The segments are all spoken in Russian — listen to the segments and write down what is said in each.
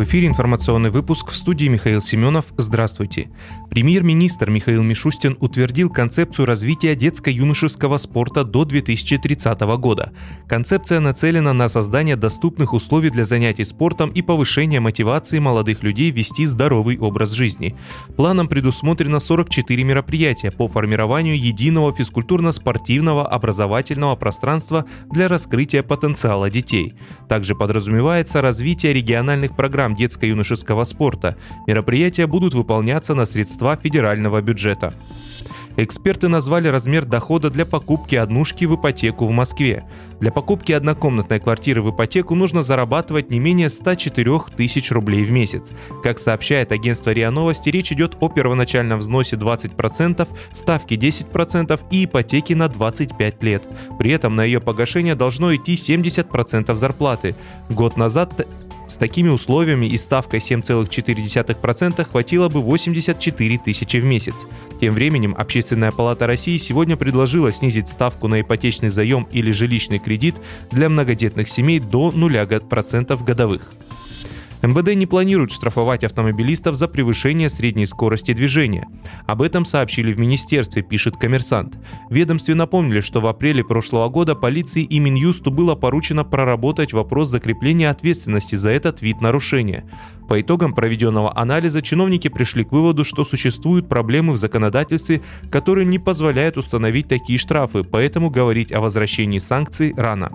В эфире информационный выпуск в студии Михаил Семенов. Здравствуйте. Премьер-министр Михаил Мишустин утвердил концепцию развития детско-юношеского спорта до 2030 года. Концепция нацелена на создание доступных условий для занятий спортом и повышение мотивации молодых людей вести здоровый образ жизни. Планом предусмотрено 44 мероприятия по формированию единого физкультурно-спортивного образовательного пространства для раскрытия потенциала детей. Также подразумевается развитие региональных программ программ детско-юношеского спорта. Мероприятия будут выполняться на средства федерального бюджета. Эксперты назвали размер дохода для покупки однушки в ипотеку в Москве. Для покупки однокомнатной квартиры в ипотеку нужно зарабатывать не менее 104 тысяч рублей в месяц. Как сообщает агентство РИА Новости, речь идет о первоначальном взносе 20%, ставке 10% и ипотеке на 25 лет. При этом на ее погашение должно идти 70% зарплаты. Год назад с такими условиями и ставкой 7,4% хватило бы 84 тысячи в месяц. Тем временем Общественная палата России сегодня предложила снизить ставку на ипотечный заем или жилищный кредит для многодетных семей до 0% годовых. МВД не планирует штрафовать автомобилистов за превышение средней скорости движения. Об этом сообщили в министерстве, пишет коммерсант. Ведомстве напомнили, что в апреле прошлого года полиции и Минюсту было поручено проработать вопрос закрепления ответственности за этот вид нарушения. По итогам проведенного анализа чиновники пришли к выводу, что существуют проблемы в законодательстве, которые не позволяют установить такие штрафы, поэтому говорить о возвращении санкций рано.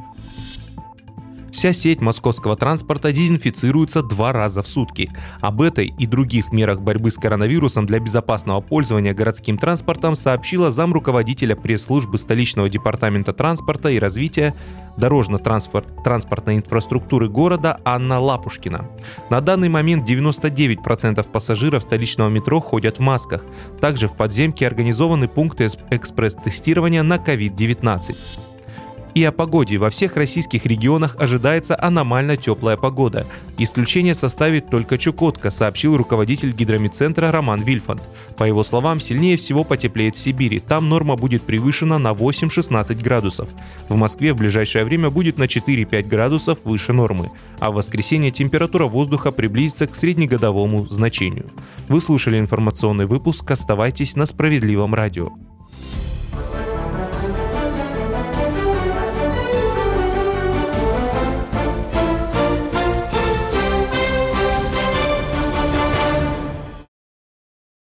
Вся сеть московского транспорта дезинфицируется два раза в сутки. Об этой и других мерах борьбы с коронавирусом для безопасного пользования городским транспортом сообщила зам руководителя пресс-службы столичного департамента транспорта и развития дорожно-транспортной инфраструктуры города Анна Лапушкина. На данный момент 99% пассажиров столичного метро ходят в масках. Также в подземке организованы пункты экспресс-тестирования на COVID-19. И о погоде. Во всех российских регионах ожидается аномально теплая погода. Исключение составит только Чукотка, сообщил руководитель гидромедцентра Роман Вильфанд. По его словам, сильнее всего потеплеет в Сибири. Там норма будет превышена на 8-16 градусов. В Москве в ближайшее время будет на 4-5 градусов выше нормы. А в воскресенье температура воздуха приблизится к среднегодовому значению. Вы слушали информационный выпуск. Оставайтесь на справедливом радио.